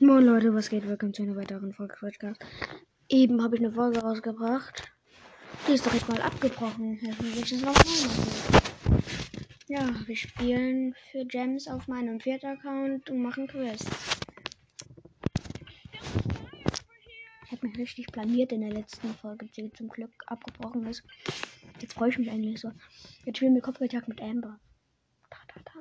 Moin Leute, was geht? Willkommen zu einer weiteren Folge Podcast. Eben habe ich eine Folge rausgebracht. Die ist direkt mal abgebrochen. Ja, wir spielen für Gems auf meinem vierten Account und machen Quests. Ich habe mich richtig planiert in der letzten Folge, die zum Glück abgebrochen ist. Jetzt freue ich mich eigentlich so. Jetzt spielen wir Kopfgeldjagd mit Amber. Da, da,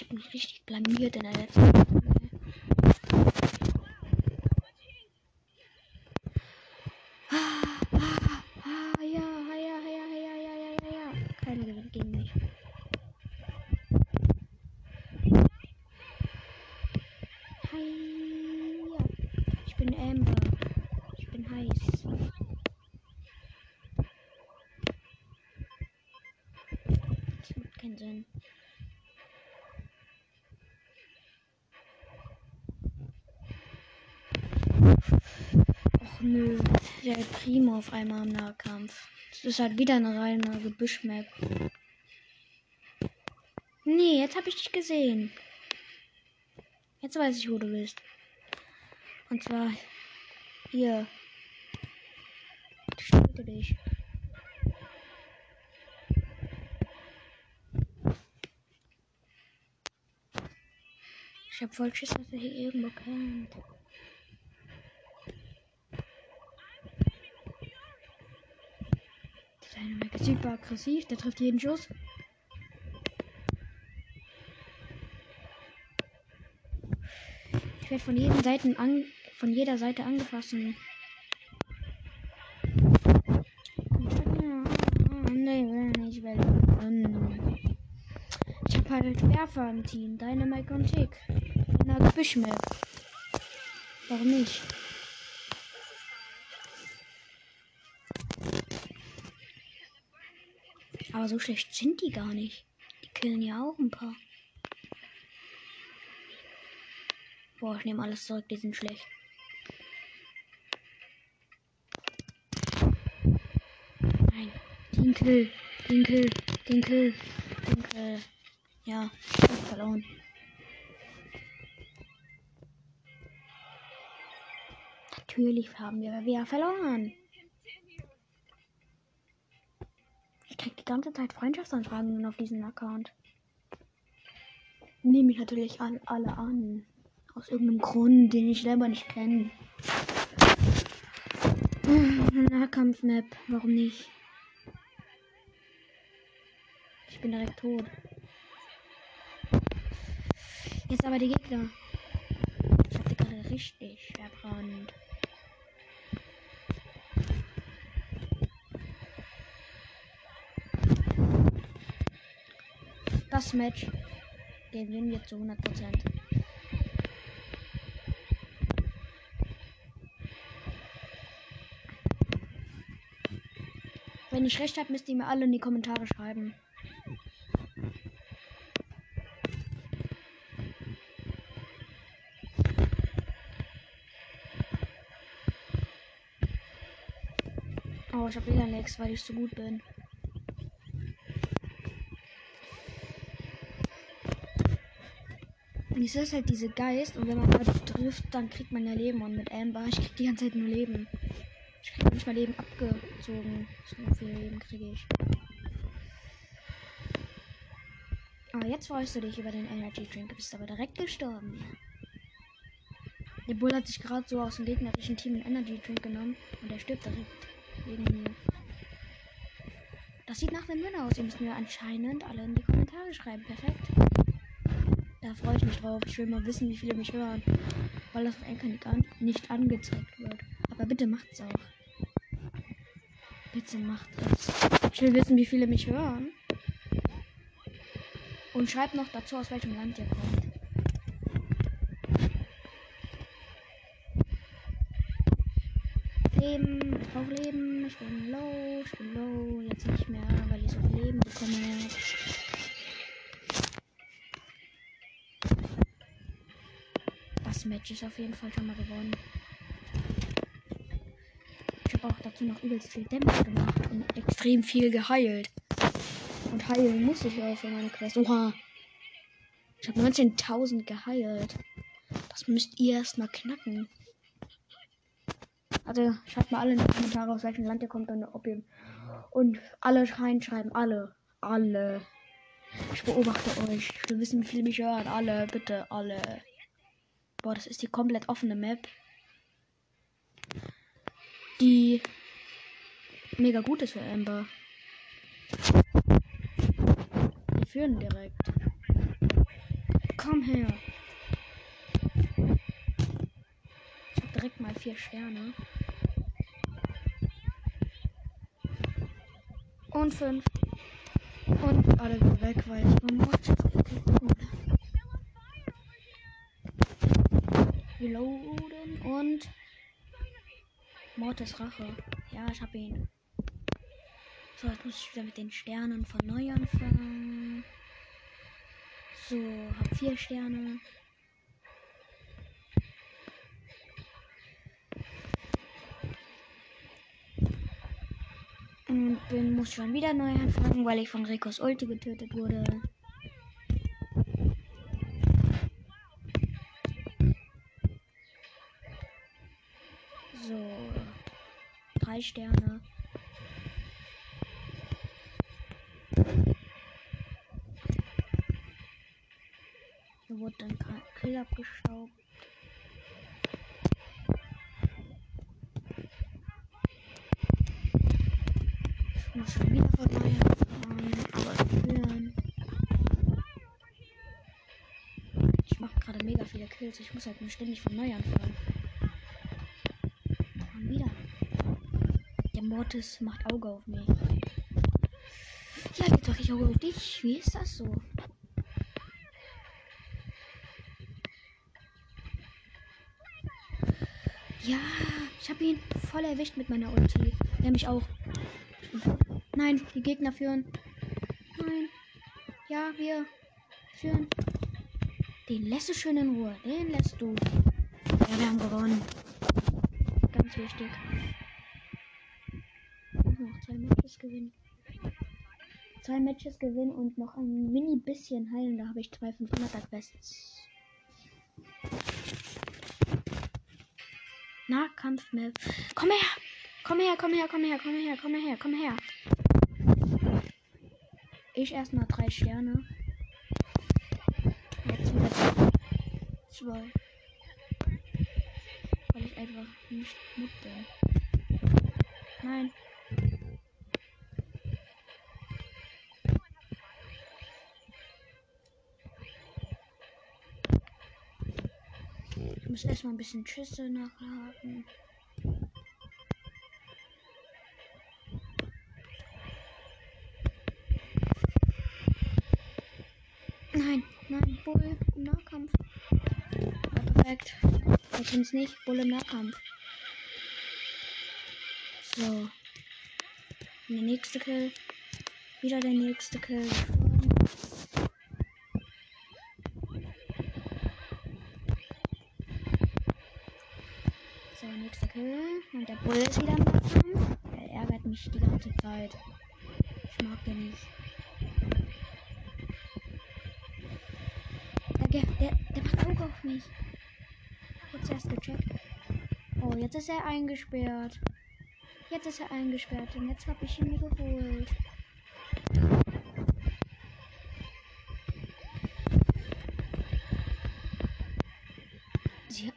Ich habe mich richtig blamiert in der letzten Folge. Nö, der Primo auf einmal im Nahkampf. Das ist halt wieder eine reine Gebüschmap. Nee, jetzt habe ich dich gesehen. Jetzt weiß ich, wo du bist. Und zwar hier. Ich töte dich. Ich hab voll Schiss, dass er hier irgendwo kennt. Super aggressiv, der trifft jeden Schuss. Ich werde von jeden Seiten an, von jeder Seite angefasst. ich will nicht. Ich hab halt Werfer im Team. Dynamite und Tick. Der Gebüschmap. Warum nicht? So schlecht sind die gar nicht. Die killen ja auch ein paar. Boah, ich nehme alles zurück, die sind schlecht. Nein. Den Kill. Den Kill. Ja, ich hab verloren. Natürlich haben wir wieder verloren. Ich krieg die ganze Zeit Freundschaftsanfragen auf diesen Account. Nehme ich natürlich an, alle an. Aus irgendeinem Grund, den ich selber nicht kenne. Nahkampf-Map, warum nicht? Ich bin direkt tot. Jetzt aber die Gegner. Ich hab die gerade richtig verbrannt. Das Match gewinnen wir zu 100 Prozent. Wenn ich recht habe, müsst ihr mir alle in die Kommentare schreiben. Oh, ich habe wieder Lex, weil ich so gut bin. Es ist halt diese Geist und wenn man Leute trifft, dann kriegt man ja Leben und mit Amber, ich krieg die ganze Zeit nur Leben. Ich krieg nicht mal Leben abgezogen. So viel Leben kriege ich. Aber jetzt freust du dich über den Energy Drink, du bist aber direkt gestorben. Der Bull hat sich gerade so aus dem gegnerischen Team einen Energy Drink genommen und er stirbt direkt wegen mir. Das sieht nach einem Winner aus. Ihr müsst mir anscheinend alle in die Kommentare schreiben. Perfekt. Da freue ich mich drauf. Ich will mal wissen, wie viele mich hören. Weil das auf an nicht angezeigt wird. Aber bitte macht's auch. Bitte macht es. Ich will wissen, wie viele mich hören. Und schreibt noch dazu, aus welchem Land ihr kommt. Leben, ich brauche Leben, ich bin low, ich bin low, jetzt nicht mehr, weil ich so viel Leben bekomme. Das Match ist auf jeden Fall schon mal gewonnen. Ich habe auch dazu noch übelst viel Damage gemacht und extrem viel geheilt. Und heilen muss ich auch für meine Quest. Oha. Ich habe 19.000 geheilt. Das müsst ihr erstmal knacken. Also schreibt mal alle in die Kommentare, aus welchem Land ihr kommt und ob ihr. Und alle reinschreiben. Alle. Alle. Ich beobachte euch. Ich will wissen, wie viele mich hören. Alle, bitte, alle. Boah, das ist die komplett offene Map. Die mega gut ist für Amber. Wir führen direkt. Komm her. Ich hab direkt mal vier Sterne. Und fünf. Und alle weg, weil ich beim gekriegt habe. Reloaden und Mortis Rache. Ja, ich hab ihn. So, jetzt muss ich wieder mit den Sternen von neu anfangen. So, hab vier Sterne. Und bin, muss schon wieder neu anfangen, weil ich von Rekos Ulti getötet wurde. Drei Sterne. Hier wurde dann Kill abgestaubt. Ich muss schon wieder von neu anfangen, aber führen. Ich mache gerade mega viele Kills. Ich muss halt nur ständig von neu anfangen. Schon wieder. Mortis macht Auge auf mich. Ja, jetzt mache ich Auge auf dich. Wie ist das so? Ja, ich habe ihn voll erwischt mit meiner Ulti. Mich auch. Nein, die Gegner führen. Nein. Ja, wir führen. Den lässt du schön in Ruhe. Den lässt du. Ja, wir haben gewonnen. Ganz wichtig. Gewinnen. Zwei Matches gewinnen und noch ein mini bisschen heilen. Da habe ich zwei 500er Quests. Nahkampf-Map. Komm her! Komm her, komm her, komm her, komm her, komm her, komm her. Ich erstmal drei Sterne. Jetzt wieder zwei. Weil ich einfach nicht bin. Nein. Muss erstmal ein bisschen Schüsse nachladen. Nein, nein, Bull im Nahkampf. Ja, perfekt. Wir können es nicht. Bull im Nahkampf. So. Der nächste Kill. Wieder der nächste Kill. So, nächster Kill. Und der Bull ist wieder im. Er ärgert mich die ganze Zeit. Ich mag den nicht. Der, der, der macht Auge auf mich. Jetzt erst gecheckt. Oh, jetzt ist er eingesperrt. Jetzt ist er eingesperrt und jetzt habe ich ihn mir geholt. Sie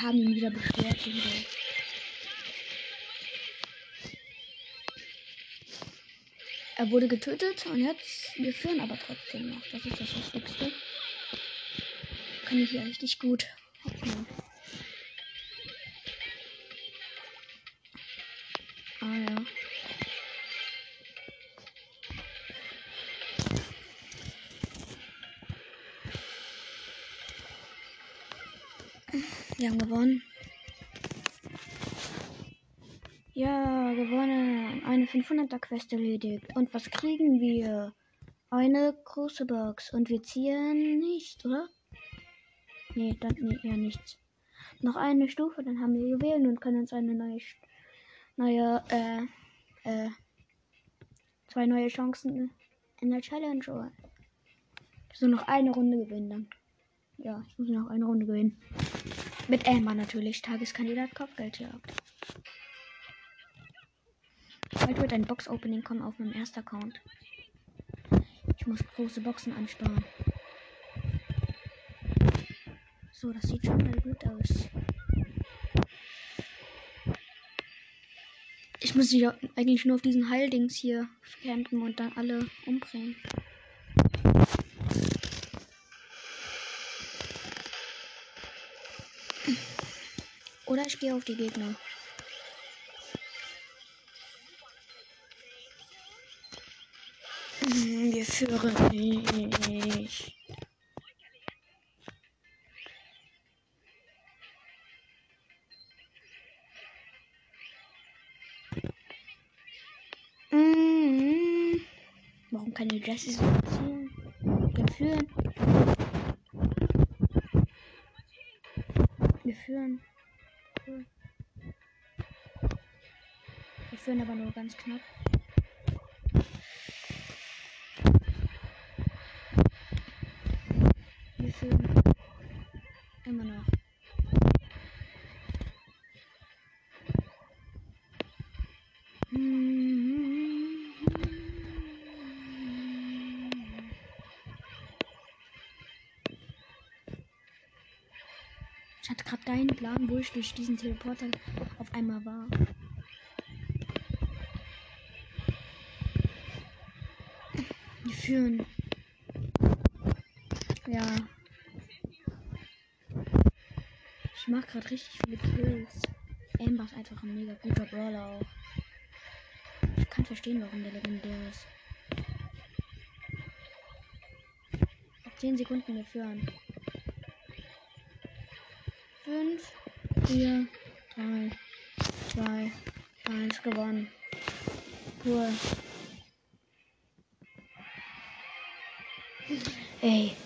Die haben ihn wieder beschwert. Wieder. Er wurde getötet und jetzt wir führen aber trotzdem noch. Das ist das Wichtigste. Kann ich hier richtig gut hoffen. Wir haben gewonnen. Ja, gewonnen. Eine 500er Quest erledigt. Und was kriegen wir? Eine große Box. Und wir ziehen nicht, oder? Nee, dann nee, ja nichts. Noch eine Stufe, dann haben wir Juwelen und können uns eine neue, neue, äh, äh, Zwei neue Chancen in der Challenge. Oder? So noch eine Runde gewinnen dann. Ja, ich muss noch eine Runde gewinnen. Mit Elmer natürlich. Tageskandidat Kopfgeldjagd. Bald wird ein Box-Opening kommen auf meinem ersten Account. Ich muss große Boxen ansparen. So, das sieht schon mal gut aus. Ich muss ja eigentlich nur auf diesen Heildings hier campen und dann alle umbringen. Ich gehe auf die Gegner. Wir führen nicht. Mhm. Warum kann die Jessie so erzählen? Wir führen. Wir führen. Wir führen aber nur ganz knapp. Ich hatte gerade keinen Plan, wo ich durch diesen Teleporter auf einmal war. Wir führen. Ja. Ich mache gerade richtig viele Kills. Amber ist einfach ein mega guter Brawler auch. Ich kann verstehen, warum der legendär ist. Auf 10 Sekunden wir führen. 4, 3, 2, 1 gewonnen. Cool. Ey,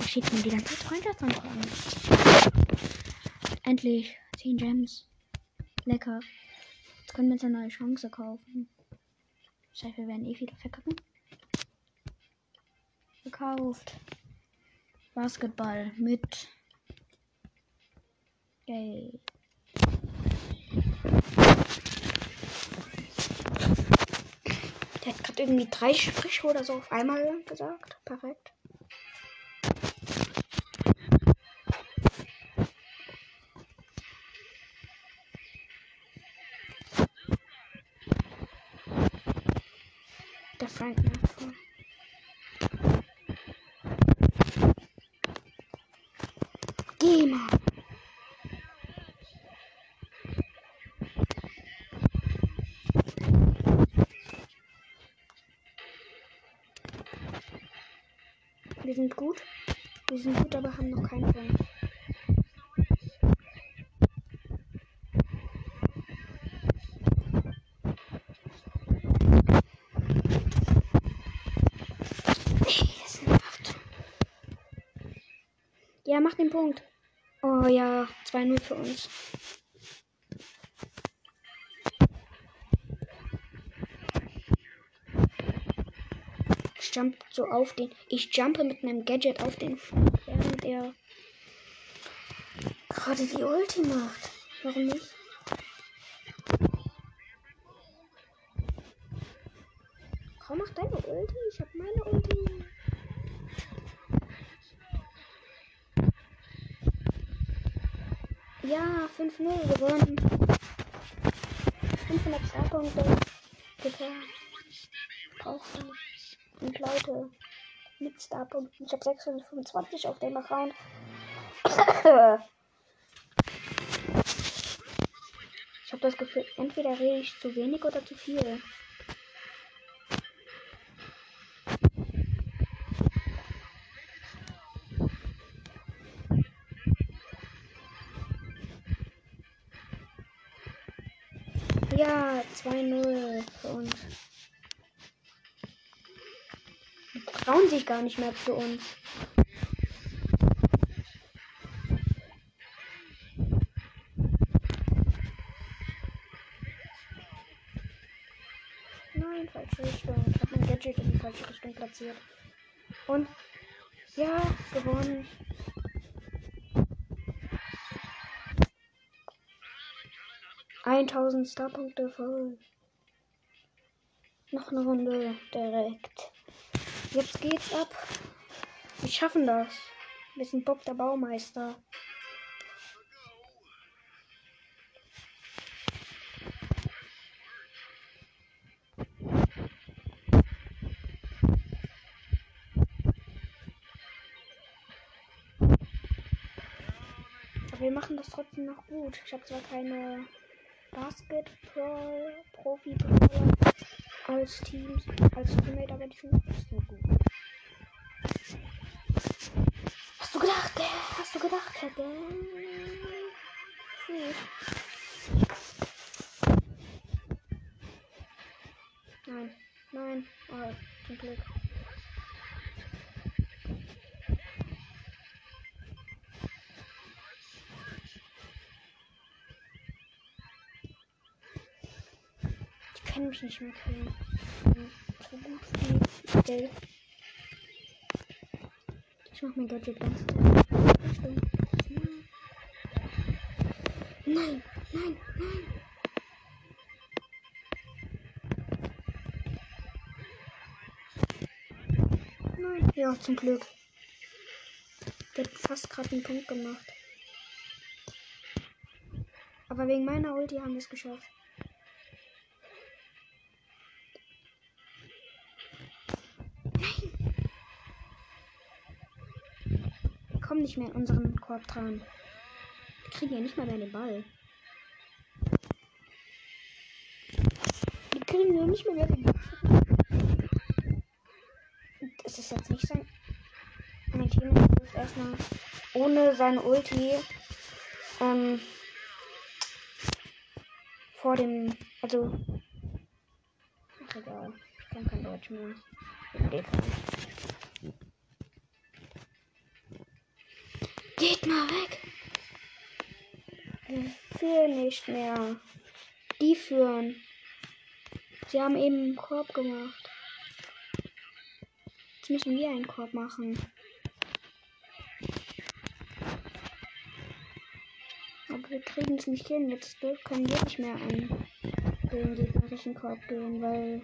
ich schicke mir die ganze Zeit Freundschaftsanfragen. Endlich 10 Gems. Lecker. Jetzt können wir uns eine neue Chance kaufen. Das heißt, wir werden eh wieder verkacken. Gekauft. Basketball mit Geld. Der hat gerade irgendwie drei Striche oder so auf einmal gesagt. Perfekt. Der Frank macht sind gut. Wir sind gut, aber haben noch keinen nervt. Ja, mach den Punkt. Oh ja, 2-0 für uns. Jump so auf den. Ich jumpe mit meinem Gadget auf den, während er gerade die Ulti macht. Warum nicht? Komm, mach deine Ulti. Ich hab meine Ulti. Ja, 5-0 gewonnen. 500 Starpunkte. Bitte. Brauchen. Und Leute. Mit Starpunkten. Ich habe 625 auf dem Account. ich habe das Gefühl, entweder rede ich zu wenig oder zu viel. Trauen sich gar nicht mehr zu uns. Nein, falsche Richtung. Ich habe mein Gadget in die falsche Richtung platziert. Und ja, gewonnen. Eintausend Starpunkte voll. Noch eine Runde direkt. Jetzt geht's ab. Wir schaffen das. Wir sind Bob der Baumeister. Aber wir machen das trotzdem noch gut. Ich habe zwar keine Basketball-Profi als Team, als Teammate, aber die sind trotzdem gut. Hast du gedacht, der? Hast du gedacht, Hm. Nein, nein, oh, zum Glück. Kann mich nicht mehr killen. So gut wie Geld. Ich mach mein Gadget ganz Nein, nein, nein, nein. Nein. Ja, zum Glück. Der hat fast gerade einen Punkt gemacht. Aber wegen meiner Ulti haben wir es geschafft. Nicht mehr in unseren Korb dran. Wir kriegen ja nicht mal mehr den Ball. Wir kriegen ja nicht mehr den Ball. Es ist jetzt nicht sein. Mein Team ist erstmal ohne seine Ulti ähm, vor dem. Also. Ach egal. Ich kann kein Deutsch mehr. Geht mal weg. Wir führen nicht mehr. Die führen. Sie haben eben einen Korb gemacht. Jetzt müssen wir einen Korb machen. Aber wir kriegen es nicht hin. Jetzt können wir nicht mehr an den gegnerischen Korb gehen, weil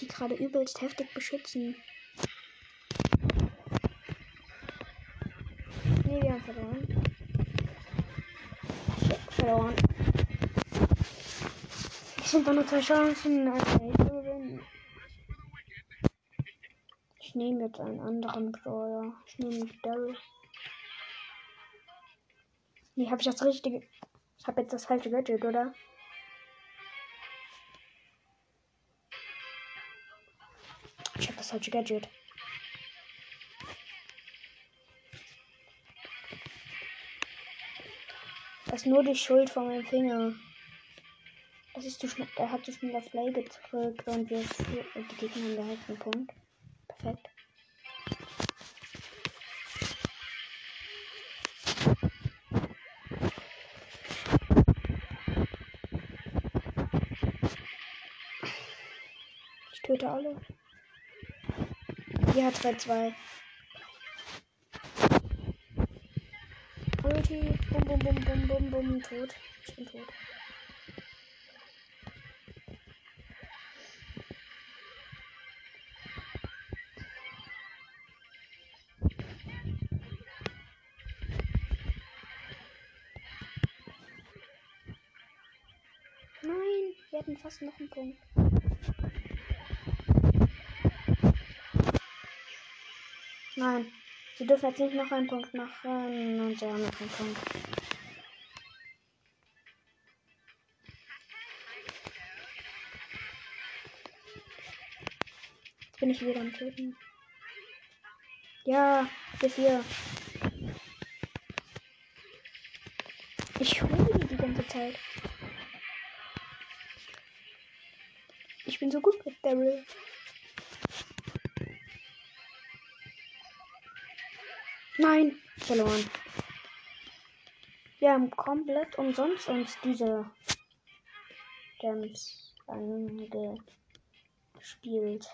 die gerade übelst heftig beschützen. Nee, wir haben verloren. Verloren. Es sind nur zwei Chancen. Ich nehme jetzt einen anderen Brawler. Ich nehme Daryl. Nee, habe ich das richtige. Ich habe jetzt das falsche Gadget, oder? Ich habe das falsche Gadget. Das ist nur die Schuld von meinem Finger. Das ist zu schnell. Der hat zu schnell auf Play gedrückt und wir die Gegner haben einen Punkt. Perfekt. Ich töte alle. Ja, 2-2. Ulti. Bum, bum, bum, bum, bum, bum. Tot. Ich bin tot. Nein, wir hatten fast noch einen Punkt. Nein. Sie dürfen jetzt nicht noch einen Punkt machen und sie haben noch einen Punkt. Jetzt bin ich wieder am Töten. Ja, bis hier. Ich hole die ganze Zeit. Ich bin so gut mit Daryl. Nein, verloren. Wir haben komplett umsonst uns diese Gems angeschafft. spielt.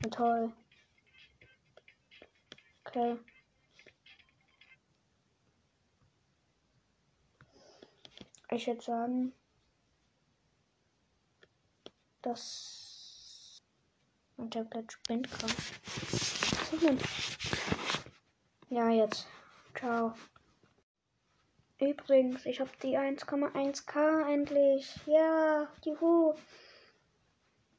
Na toll. Okay. Ich würde sagen, dass mein Tablet spinnt kann. Ja, jetzt. Ciao. Übrigens, ich habe die 1,1k endlich. Ja, juhu.